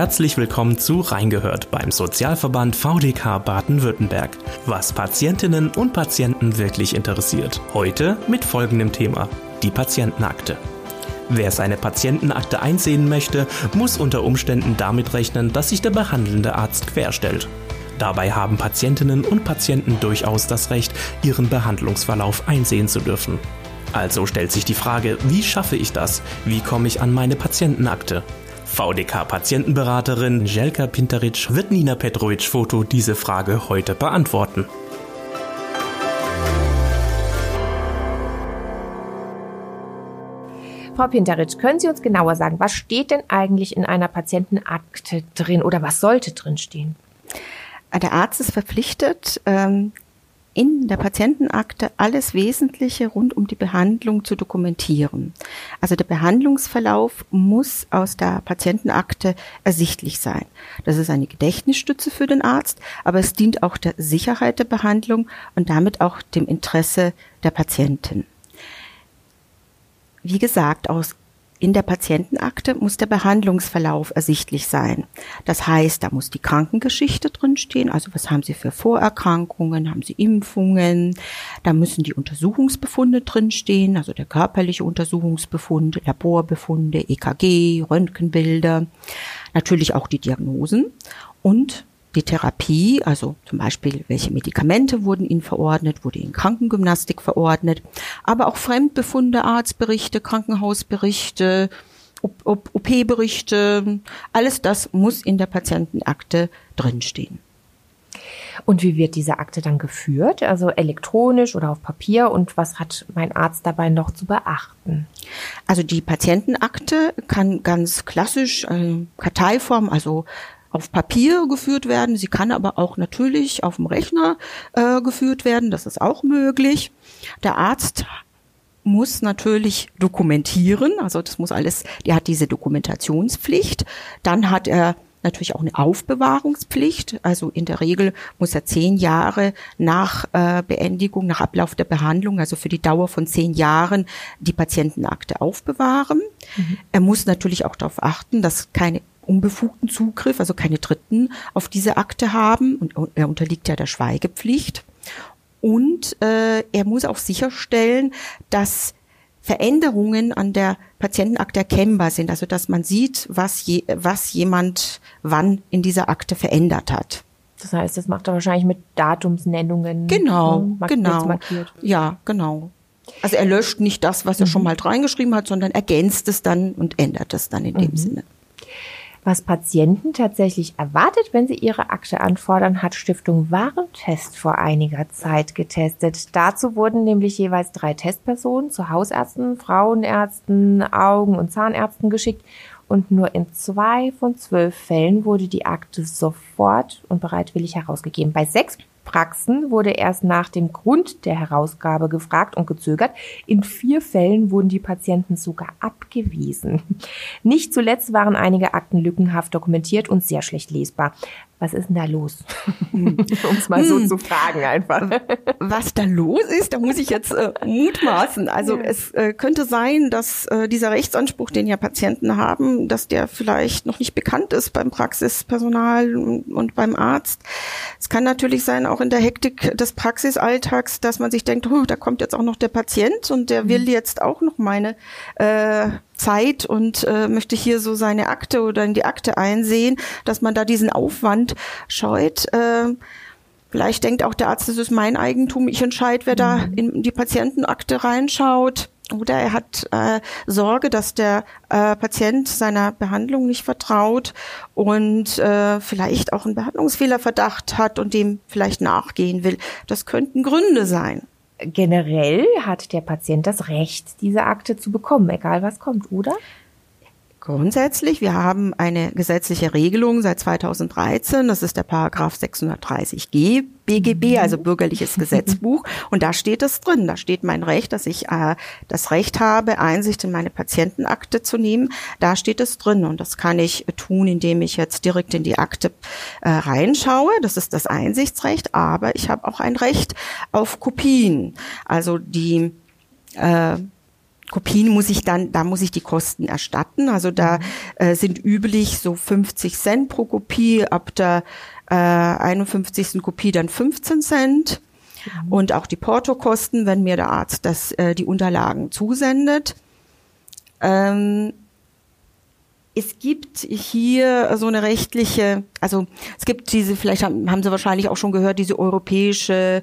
Herzlich willkommen zu Reingehört beim Sozialverband VDK Baden-Württemberg. Was Patientinnen und Patienten wirklich interessiert. Heute mit folgendem Thema. Die Patientenakte. Wer seine Patientenakte einsehen möchte, muss unter Umständen damit rechnen, dass sich der behandelnde Arzt querstellt. Dabei haben Patientinnen und Patienten durchaus das Recht, ihren Behandlungsverlauf einsehen zu dürfen. Also stellt sich die Frage, wie schaffe ich das? Wie komme ich an meine Patientenakte? VDK-Patientenberaterin Jelka Pinteric wird Nina Petrovic-Foto diese Frage heute beantworten. Frau Pinteric, können Sie uns genauer sagen, was steht denn eigentlich in einer Patientenakte drin oder was sollte drin stehen? Der Arzt ist verpflichtet, ähm, in der Patientenakte alles Wesentliche rund um die Behandlung zu dokumentieren. Also der Behandlungsverlauf muss aus der Patientenakte ersichtlich sein. Das ist eine Gedächtnisstütze für den Arzt, aber es dient auch der Sicherheit der Behandlung und damit auch dem Interesse der Patientin. Wie gesagt, aus in der Patientenakte muss der Behandlungsverlauf ersichtlich sein. Das heißt, da muss die Krankengeschichte drinstehen. Also was haben Sie für Vorerkrankungen? Haben Sie Impfungen? Da müssen die Untersuchungsbefunde drinstehen. Also der körperliche Untersuchungsbefund, Laborbefunde, EKG, Röntgenbilder. Natürlich auch die Diagnosen und die Therapie, also zum Beispiel, welche Medikamente wurden Ihnen verordnet, wurde Ihnen Krankengymnastik verordnet, aber auch Fremdbefunde, Arztberichte, Krankenhausberichte, OP-Berichte, alles das muss in der Patientenakte drinstehen. Und wie wird diese Akte dann geführt? Also elektronisch oder auf Papier? Und was hat mein Arzt dabei noch zu beachten? Also die Patientenakte kann ganz klassisch äh, Karteiform, also auf Papier geführt werden. Sie kann aber auch natürlich auf dem Rechner äh, geführt werden. Das ist auch möglich. Der Arzt muss natürlich dokumentieren. Also das muss alles, der hat diese Dokumentationspflicht. Dann hat er natürlich auch eine Aufbewahrungspflicht. Also in der Regel muss er zehn Jahre nach äh, Beendigung, nach Ablauf der Behandlung, also für die Dauer von zehn Jahren, die Patientenakte aufbewahren. Mhm. Er muss natürlich auch darauf achten, dass keine unbefugten Zugriff, also keine Dritten auf diese Akte haben und er unterliegt ja der Schweigepflicht. Und äh, er muss auch sicherstellen, dass Veränderungen an der Patientenakte erkennbar sind, also dass man sieht, was, je, was jemand wann in dieser Akte verändert hat. Das heißt, das macht er wahrscheinlich mit Datumsnennungen. Genau, hm, genau. Markiert. Ja, genau. Also er löscht nicht das, was er mhm. schon mal reingeschrieben hat, sondern ergänzt es dann und ändert es dann in mhm. dem Sinne. Was Patienten tatsächlich erwartet, wenn sie ihre Akte anfordern, hat Stiftung Warentest vor einiger Zeit getestet. Dazu wurden nämlich jeweils drei Testpersonen zu Hausärzten, Frauenärzten, Augen- und Zahnärzten geschickt und nur in zwei von zwölf Fällen wurde die Akte sofort und bereitwillig herausgegeben. Bei sechs Praxen wurde erst nach dem Grund der Herausgabe gefragt und gezögert. In vier Fällen wurden die Patienten sogar abgewiesen. Nicht zuletzt waren einige Akten lückenhaft dokumentiert und sehr schlecht lesbar. Was ist denn da los? um es mal so hm. zu fragen einfach. Was da los ist, da muss ich jetzt äh, mutmaßen. Also ja. es äh, könnte sein, dass äh, dieser Rechtsanspruch, den ja Patienten haben, dass der vielleicht noch nicht bekannt ist beim Praxispersonal und, und beim Arzt. Es kann natürlich sein, auch in der Hektik des Praxisalltags, dass man sich denkt, oh, da kommt jetzt auch noch der Patient und der will mhm. jetzt auch noch meine äh, Zeit und äh, möchte hier so seine Akte oder in die Akte einsehen, dass man da diesen Aufwand scheut. Äh, vielleicht denkt auch der Arzt, das ist mein Eigentum, ich entscheide, wer da mhm. in die Patientenakte reinschaut. Oder er hat äh, Sorge, dass der äh, Patient seiner Behandlung nicht vertraut und äh, vielleicht auch einen Behandlungsfehlerverdacht hat und dem vielleicht nachgehen will. Das könnten Gründe sein generell hat der Patient das Recht, diese Akte zu bekommen, egal was kommt, oder? Grundsätzlich, wir haben eine gesetzliche Regelung seit 2013, das ist der Paragraph 630g BGB, mhm. also Bürgerliches Gesetzbuch, und da steht es drin, da steht mein Recht, dass ich äh, das Recht habe, Einsicht in meine Patientenakte zu nehmen, da steht es drin. Und das kann ich tun, indem ich jetzt direkt in die Akte äh, reinschaue, das ist das Einsichtsrecht, aber ich habe auch ein Recht auf Kopien, also die äh, Kopien muss ich dann, da muss ich die Kosten erstatten. Also da mhm. äh, sind üblich so 50 Cent pro Kopie, ab der äh, 51. Kopie dann 15 Cent. Mhm. Und auch die Portokosten, wenn mir der Arzt das, äh, die Unterlagen zusendet. Ähm, es gibt hier so eine rechtliche, also es gibt diese, vielleicht haben, haben Sie wahrscheinlich auch schon gehört, diese europäische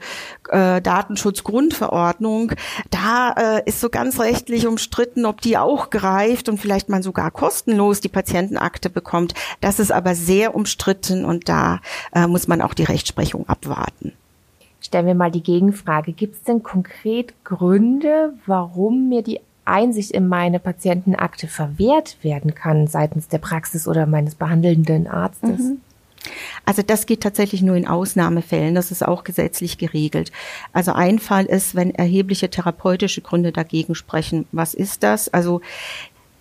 äh, Datenschutzgrundverordnung. Da äh, ist so ganz rechtlich umstritten, ob die auch greift und vielleicht man sogar kostenlos die Patientenakte bekommt. Das ist aber sehr umstritten und da äh, muss man auch die Rechtsprechung abwarten. Stellen wir mal die Gegenfrage. Gibt es denn konkret Gründe, warum mir die Einsicht in meine Patientenakte verwehrt werden kann seitens der Praxis oder meines behandelnden Arztes? Mhm. Also das geht tatsächlich nur in Ausnahmefällen. Das ist auch gesetzlich geregelt. Also ein Fall ist, wenn erhebliche therapeutische Gründe dagegen sprechen. Was ist das? Also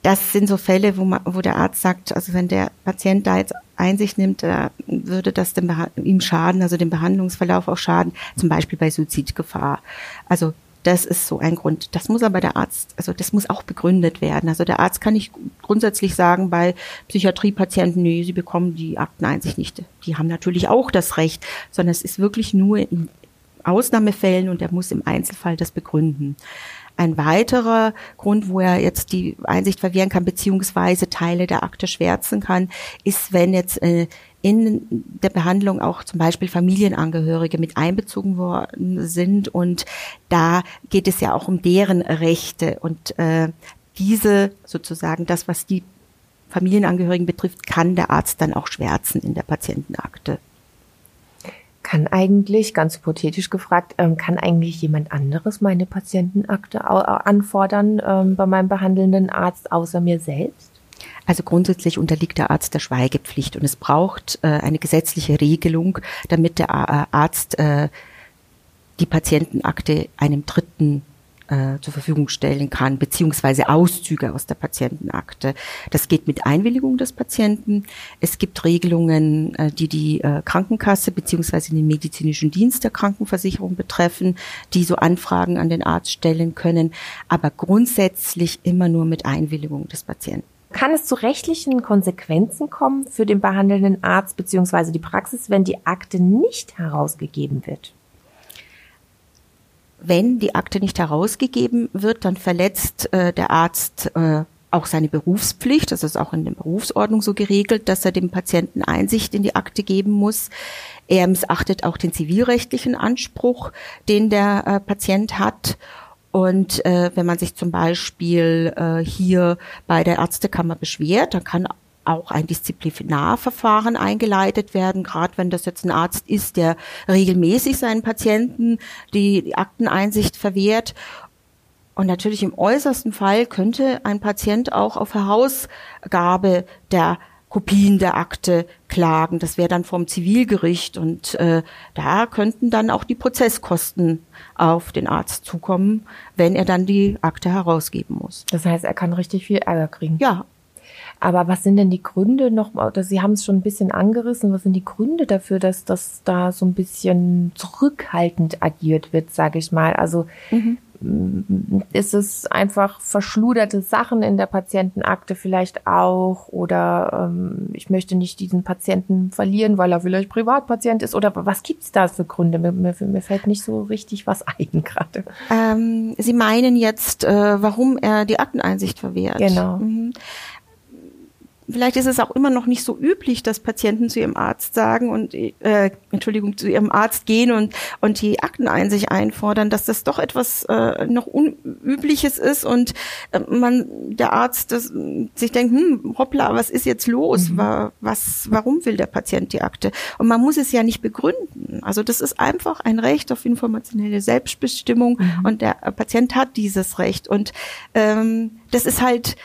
das sind so Fälle, wo, man, wo der Arzt sagt, also wenn der Patient da jetzt Einsicht nimmt, da würde das dem ihm schaden, also dem Behandlungsverlauf auch schaden, zum Beispiel bei Suizidgefahr. Also das ist so ein Grund. Das muss aber der Arzt, also das muss auch begründet werden. Also der Arzt kann nicht grundsätzlich sagen bei Psychiatriepatienten, nee, sie bekommen die Akteneinsicht nicht. Die haben natürlich auch das Recht, sondern es ist wirklich nur in Ausnahmefällen und er muss im Einzelfall das begründen. Ein weiterer Grund, wo er jetzt die Einsicht verwehren kann, beziehungsweise Teile der Akte schwärzen kann, ist, wenn jetzt äh, in der Behandlung auch zum Beispiel Familienangehörige mit einbezogen worden sind. Und da geht es ja auch um deren Rechte. Und äh, diese sozusagen, das, was die Familienangehörigen betrifft, kann der Arzt dann auch schwärzen in der Patientenakte. Kann eigentlich, ganz hypothetisch gefragt, ähm, kann eigentlich jemand anderes meine Patientenakte anfordern ähm, bei meinem behandelnden Arzt außer mir selbst? Also grundsätzlich unterliegt der Arzt der Schweigepflicht und es braucht äh, eine gesetzliche Regelung, damit der äh, Arzt äh, die Patientenakte einem Dritten äh, zur Verfügung stellen kann, beziehungsweise Auszüge aus der Patientenakte. Das geht mit Einwilligung des Patienten. Es gibt Regelungen, äh, die die äh, Krankenkasse beziehungsweise den medizinischen Dienst der Krankenversicherung betreffen, die so Anfragen an den Arzt stellen können, aber grundsätzlich immer nur mit Einwilligung des Patienten. Kann es zu rechtlichen Konsequenzen kommen für den behandelnden Arzt beziehungsweise die Praxis, wenn die Akte nicht herausgegeben wird? wenn die Akte nicht herausgegeben wird, dann verletzt äh, der Arzt äh, auch seine Berufspflicht. Das ist auch in der Berufsordnung so geregelt, dass er dem Patienten Einsicht in die Akte geben muss. Er missachtet auch den zivilrechtlichen Anspruch, den der äh, Patient hat. Und äh, wenn man sich zum Beispiel äh, hier bei der Ärztekammer beschwert, dann kann auch ein Disziplinarverfahren eingeleitet werden, gerade wenn das jetzt ein Arzt ist, der regelmäßig seinen Patienten die Akteneinsicht verwehrt. Und natürlich im äußersten Fall könnte ein Patient auch auf Herausgabe der Kopien der Akte klagen. Das wäre dann vom Zivilgericht und äh, da könnten dann auch die Prozesskosten auf den Arzt zukommen, wenn er dann die Akte herausgeben muss. Das heißt, er kann richtig viel Ärger kriegen. Ja, aber was sind denn die Gründe noch, oder Sie haben es schon ein bisschen angerissen, was sind die Gründe dafür, dass das da so ein bisschen zurückhaltend agiert wird, sage ich mal? Also mhm. Ist es einfach verschluderte Sachen in der Patientenakte vielleicht auch oder ähm, ich möchte nicht diesen Patienten verlieren, weil er vielleicht Privatpatient ist oder was gibt's da für Gründe? Mir, mir, mir fällt nicht so richtig was ein gerade. Ähm, Sie meinen jetzt, äh, warum er die Akteneinsicht verwehrt? Genau. Mhm. Vielleicht ist es auch immer noch nicht so üblich, dass Patienten zu ihrem Arzt sagen und äh, Entschuldigung zu ihrem Arzt gehen und und die Akteneinsicht einfordern, dass das doch etwas äh, noch unübliches ist und äh, man der Arzt das, sich denkt, hm, hoppla, was ist jetzt los? Mhm. War, was, warum will der Patient die Akte? Und man muss es ja nicht begründen. Also das ist einfach ein Recht auf informationelle Selbstbestimmung mhm. und der Patient hat dieses Recht und ähm, das ist halt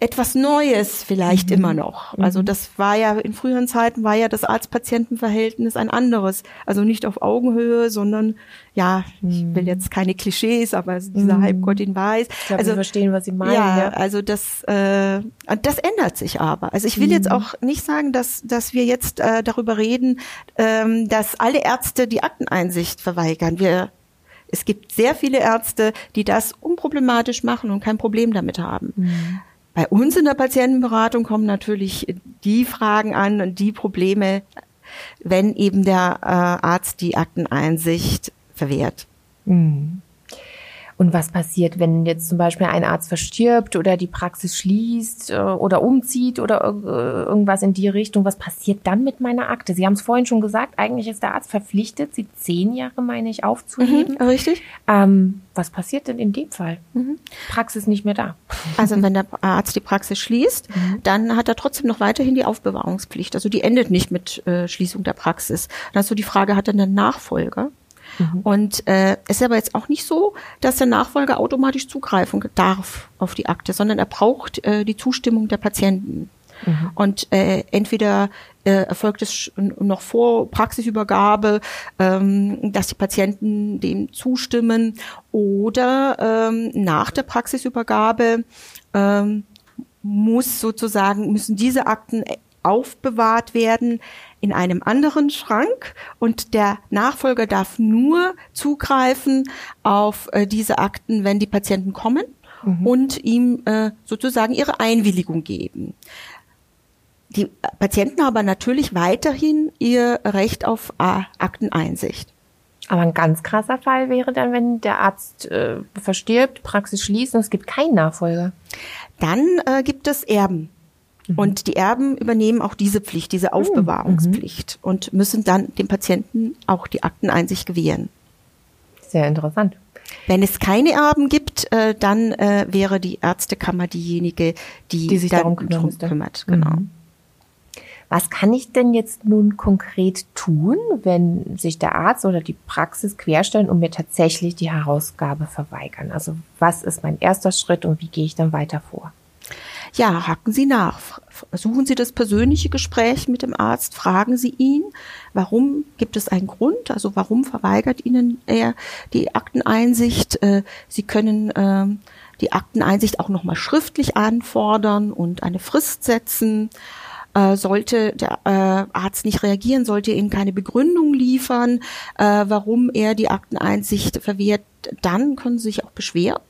etwas Neues vielleicht mhm. immer noch. Also mhm. das war ja in früheren Zeiten war ja das Arzt-Patienten-Verhältnis ein anderes. Also nicht auf Augenhöhe, sondern ja, mhm. ich will jetzt keine Klischees, aber dieser mhm. Halbgott Weiß. Ich glaub, also wir verstehen, was Sie meinen. Ja, ja. also das äh, das ändert sich aber. Also ich will jetzt mhm. auch nicht sagen, dass dass wir jetzt äh, darüber reden, ähm, dass alle Ärzte die Akteneinsicht verweigern. Wir Es gibt sehr viele Ärzte, die das unproblematisch machen und kein Problem damit haben. Bei uns in der Patientenberatung kommen natürlich die Fragen an und die Probleme, wenn eben der äh, Arzt die Akteneinsicht verwehrt. Mhm. Und was passiert, wenn jetzt zum Beispiel ein Arzt verstirbt oder die Praxis schließt äh, oder umzieht oder äh, irgendwas in die Richtung? Was passiert dann mit meiner Akte? Sie haben es vorhin schon gesagt, eigentlich ist der Arzt verpflichtet, sie zehn Jahre, meine ich, aufzuheben. Mhm, richtig. Ähm, was passiert denn in dem Fall? Mhm. Praxis nicht mehr da. Also wenn der Arzt die Praxis schließt, mhm. dann hat er trotzdem noch weiterhin die Aufbewahrungspflicht. Also die endet nicht mit äh, Schließung der Praxis. Dann hast du die Frage, hat er einen Nachfolger? Mhm. Und äh, es ist aber jetzt auch nicht so, dass der Nachfolger automatisch zugreifen darf auf die Akte, sondern er braucht äh, die Zustimmung der Patienten. Mhm. Und äh, entweder äh, erfolgt es noch vor Praxisübergabe, ähm, dass die Patienten dem zustimmen, oder ähm, nach der Praxisübergabe ähm, muss sozusagen müssen diese Akten aufbewahrt werden in einem anderen Schrank und der Nachfolger darf nur zugreifen auf äh, diese Akten, wenn die Patienten kommen mhm. und ihm äh, sozusagen ihre Einwilligung geben. Die Patienten haben natürlich weiterhin ihr Recht auf äh, Akteneinsicht. Aber ein ganz krasser Fall wäre dann, wenn der Arzt äh, verstirbt, Praxis schließt und es gibt keinen Nachfolger. Dann äh, gibt es Erben. Mhm. Und die Erben übernehmen auch diese Pflicht, diese mhm. Aufbewahrungspflicht mhm. und müssen dann dem Patienten auch die Akteneinsicht gewähren. Sehr interessant. Wenn es keine Erben gibt, äh, dann äh, wäre die Ärztekammer diejenige, die, die sich darum kümmert. kümmert genau. Mhm. Was kann ich denn jetzt nun konkret tun, wenn sich der Arzt oder die Praxis querstellen und mir tatsächlich die Herausgabe verweigern? Also was ist mein erster Schritt und wie gehe ich dann weiter vor? Ja, hacken Sie nach. Suchen Sie das persönliche Gespräch mit dem Arzt, fragen Sie ihn, warum gibt es einen Grund, also warum verweigert Ihnen er die Akteneinsicht. Äh, Sie können ähm, die Akteneinsicht auch nochmal schriftlich anfordern und eine Frist setzen. Äh, sollte der äh, Arzt nicht reagieren, sollte Ihnen keine Begründung liefern, warum er die Akteneinsicht verwehrt, dann können Sie sich auch beschweren.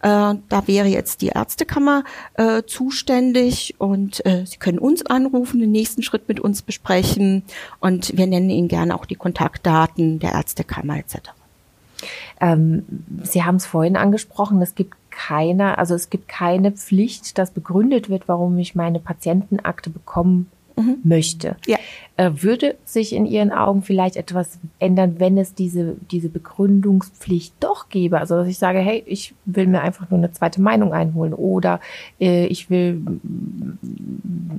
Äh, da wäre jetzt die Ärztekammer äh, zuständig und äh, Sie können uns anrufen, den nächsten Schritt mit uns besprechen und wir nennen Ihnen gerne auch die Kontaktdaten der Ärztekammer etc. Ähm, Sie haben es vorhin angesprochen, es gibt keine, also es gibt keine Pflicht, dass begründet wird, warum ich meine Patientenakte bekommen mhm. möchte. Ja. Äh, würde sich in Ihren Augen vielleicht etwas ändern, wenn es diese, diese Begründungspflicht doch gäbe? Also, dass ich sage, hey, ich will mir einfach nur eine zweite Meinung einholen oder äh, ich will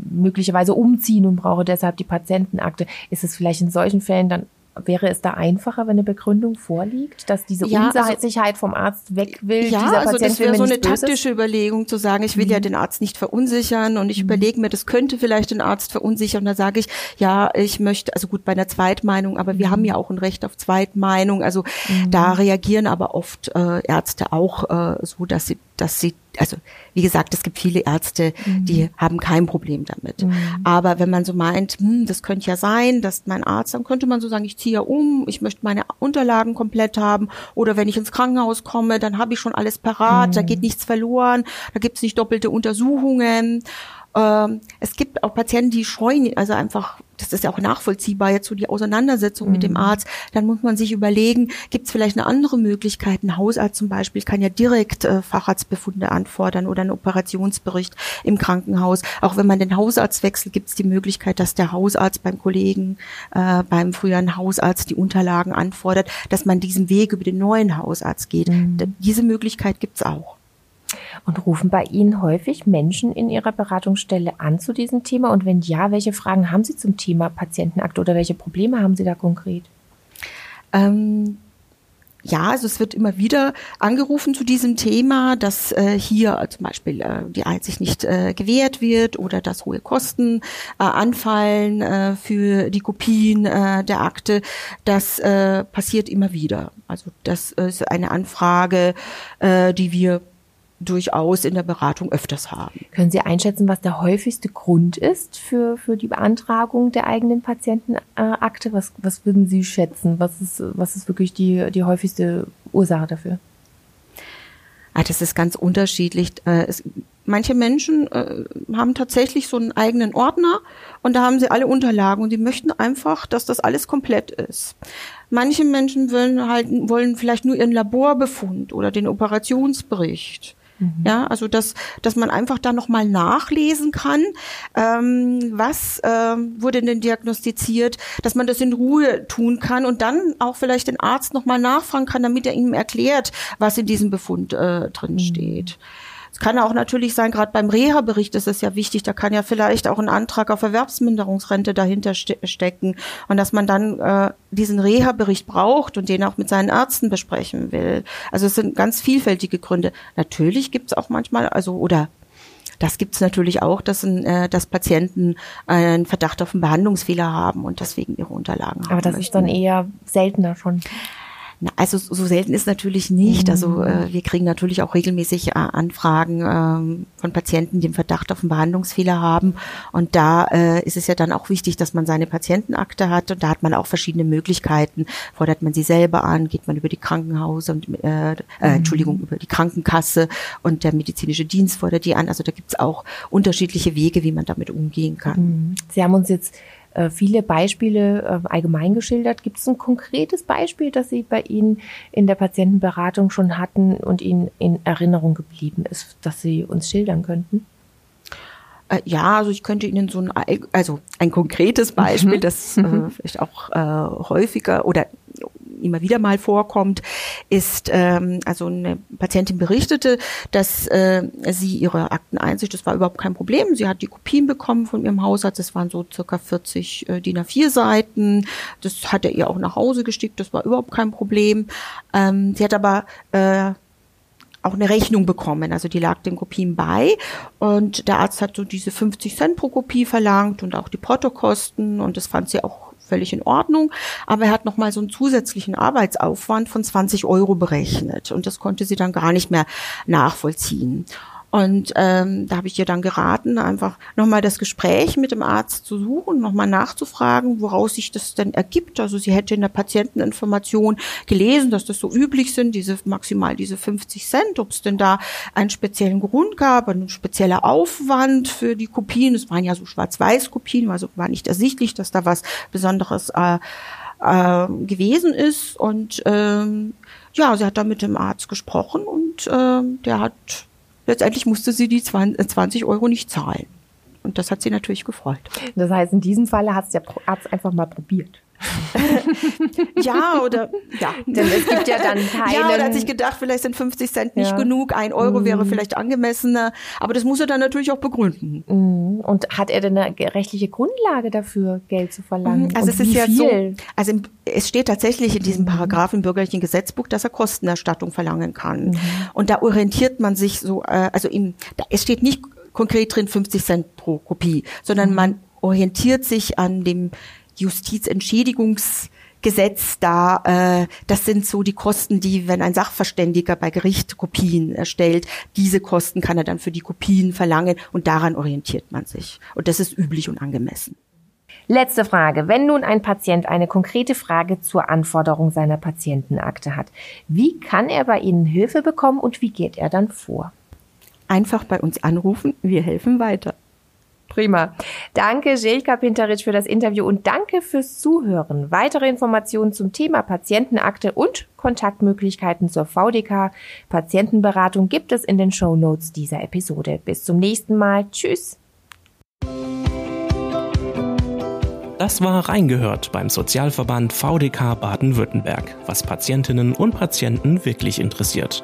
möglicherweise umziehen und brauche deshalb die Patientenakte. Ist es vielleicht in solchen Fällen dann Wäre es da einfacher, wenn eine Begründung vorliegt, dass diese ja, also Unsicherheit also, vom Arzt weg will? Ja, dieser also das wäre so eine taktische Überlegung zu sagen, ich will mhm. ja den Arzt nicht verunsichern und ich mhm. überlege mir, das könnte vielleicht den Arzt verunsichern. Und da sage ich, ja, ich möchte, also gut bei einer Zweitmeinung, aber wir mhm. haben ja auch ein Recht auf Zweitmeinung. Also mhm. da reagieren aber oft äh, Ärzte auch äh, so, dass sie, dass sie also wie gesagt, es gibt viele Ärzte, mhm. die haben kein Problem damit. Mhm. Aber wenn man so meint, hm, das könnte ja sein, dass mein Arzt, dann könnte man so sagen, ich ziehe ja um, ich möchte meine Unterlagen komplett haben. Oder wenn ich ins Krankenhaus komme, dann habe ich schon alles parat, mhm. da geht nichts verloren, da gibt es nicht doppelte Untersuchungen. Ähm, es gibt auch Patienten, die scheuen, also einfach, das ist ja auch nachvollziehbar, jetzt so die Auseinandersetzung mhm. mit dem mhm. Arzt. Dann muss man sich überlegen, gibt es vielleicht eine andere Möglichkeit? Ein Hausarzt zum Beispiel kann ja direkt äh, Facharztbefunde anfordern oder einen Operationsbericht im Krankenhaus. Auch wenn man den Hausarzt wechselt, gibt es die Möglichkeit, dass der Hausarzt beim Kollegen, äh, beim früheren Hausarzt die Unterlagen anfordert, dass man diesen Weg über den neuen Hausarzt geht. Mhm. Diese Möglichkeit gibt es auch. Und rufen bei Ihnen häufig Menschen in Ihrer Beratungsstelle an zu diesem Thema? Und wenn ja, welche Fragen haben Sie zum Thema Patientenakte oder welche Probleme haben Sie da konkret? Ähm ja, also es wird immer wieder angerufen zu diesem Thema, dass äh, hier zum Beispiel äh, die Einsicht nicht äh, gewährt wird oder dass hohe Kosten äh, anfallen äh, für die Kopien äh, der Akte. Das äh, passiert immer wieder. Also das ist eine Anfrage, äh, die wir durchaus in der Beratung öfters haben. Können Sie einschätzen, was der häufigste Grund ist für, für die Beantragung der eigenen Patientenakte? Was, was würden Sie schätzen? Was ist, was ist wirklich die, die häufigste Ursache dafür? Ah, das ist ganz unterschiedlich. Äh, es, manche Menschen äh, haben tatsächlich so einen eigenen Ordner und da haben sie alle Unterlagen und die möchten einfach, dass das alles komplett ist. Manche Menschen wollen halt, wollen vielleicht nur ihren Laborbefund oder den Operationsbericht. Mhm. Ja, also dass, dass man einfach da nochmal nachlesen kann, ähm, was ähm, wurde denn diagnostiziert, dass man das in Ruhe tun kann und dann auch vielleicht den Arzt nochmal nachfragen kann, damit er ihm erklärt, was in diesem Befund äh, drin mhm. steht. Es kann auch natürlich sein, gerade beim Reha-Bericht ist es ja wichtig, da kann ja vielleicht auch ein Antrag auf Erwerbsminderungsrente dahinter ste stecken und dass man dann äh, diesen Reha-Bericht braucht und den auch mit seinen Ärzten besprechen will. Also es sind ganz vielfältige Gründe. Natürlich gibt es auch manchmal, also oder das gibt es natürlich auch, dass, ein, äh, dass Patienten einen Verdacht auf einen Behandlungsfehler haben und deswegen ihre Unterlagen haben. Aber das möchten. ist dann eher seltener schon. Na, also so selten ist natürlich nicht. Also mhm. äh, wir kriegen natürlich auch regelmäßig äh, Anfragen ähm, von Patienten, die einen Verdacht auf einen Behandlungsfehler haben. Und da äh, ist es ja dann auch wichtig, dass man seine Patientenakte hat. Und da hat man auch verschiedene Möglichkeiten. Fordert man sie selber an, geht man über die Krankenhause und äh, äh, mhm. Entschuldigung, über die Krankenkasse und der medizinische Dienst fordert die an. Also da gibt's auch unterschiedliche Wege, wie man damit umgehen kann. Mhm. Sie haben uns jetzt äh, viele Beispiele äh, allgemein geschildert. Gibt es ein konkretes Beispiel, das Sie bei Ihnen in der Patientenberatung schon hatten und Ihnen in Erinnerung geblieben ist, das Sie uns schildern könnten? Äh, ja, also ich könnte Ihnen so ein, also ein konkretes Beispiel, mhm. das äh, vielleicht auch äh, häufiger oder immer wieder mal vorkommt, ist, ähm, also eine Patientin berichtete, dass äh, sie ihre Akteneinsicht, das war überhaupt kein Problem, sie hat die Kopien bekommen von ihrem Hausarzt, das waren so circa 40 äh, DIN A4 Seiten, das hat er ihr auch nach Hause gestickt, das war überhaupt kein Problem. Ähm, sie hat aber äh, auch eine Rechnung bekommen. Also die lag den Kopien bei und der Arzt hat so diese 50 Cent pro Kopie verlangt und auch die Portokosten und das fand sie auch völlig in Ordnung. Aber er hat nochmal so einen zusätzlichen Arbeitsaufwand von 20 Euro berechnet und das konnte sie dann gar nicht mehr nachvollziehen. Und ähm, da habe ich ihr dann geraten, einfach nochmal das Gespräch mit dem Arzt zu suchen, nochmal nachzufragen, woraus sich das denn ergibt. Also sie hätte in der Patienteninformation gelesen, dass das so üblich sind, diese maximal diese 50 Cent, ob es denn da einen speziellen Grund gab, ein spezieller Aufwand für die Kopien. Es waren ja so Schwarz-Weiß-Kopien, also war nicht ersichtlich, dass da was Besonderes äh, äh, gewesen ist. Und ähm, ja, sie hat da mit dem Arzt gesprochen und äh, der hat letztendlich musste sie die 20 äh, Euro nicht zahlen. Und das hat sie natürlich gefreut. Das heißt, in diesem Falle hat es der Arzt einfach mal probiert. ja, oder ja. Denn es gibt ja dann keinen. Ja, oder hat sich gedacht, vielleicht sind 50 Cent nicht ja. genug, ein Euro mhm. wäre vielleicht angemessener. Aber das muss er dann natürlich auch begründen. Mhm. Und hat er denn eine rechtliche Grundlage dafür, Geld zu verlangen? Also Und es ist ja viel? so, also es steht tatsächlich in diesem mhm. Paragraph im bürgerlichen Gesetzbuch, dass er Kostenerstattung verlangen kann. Mhm. Und da orientiert man sich so, äh, also im, da, es steht nicht konkret drin 50 Cent pro Kopie, sondern mhm. man orientiert sich an dem Justizentschädigungsgesetz da, äh, das sind so die Kosten, die, wenn ein Sachverständiger bei Gericht Kopien erstellt, diese Kosten kann er dann für die Kopien verlangen und daran orientiert man sich. Und das ist üblich und angemessen. Letzte Frage. Wenn nun ein Patient eine konkrete Frage zur Anforderung seiner Patientenakte hat, wie kann er bei Ihnen Hilfe bekommen und wie geht er dann vor? Einfach bei uns anrufen, wir helfen weiter. Prima. Danke, Jelka Pinteric, für das Interview und danke fürs Zuhören. Weitere Informationen zum Thema Patientenakte und Kontaktmöglichkeiten zur VDK Patientenberatung gibt es in den Show Notes dieser Episode. Bis zum nächsten Mal. Tschüss. Das war Reingehört beim Sozialverband VDK Baden-Württemberg, was Patientinnen und Patienten wirklich interessiert.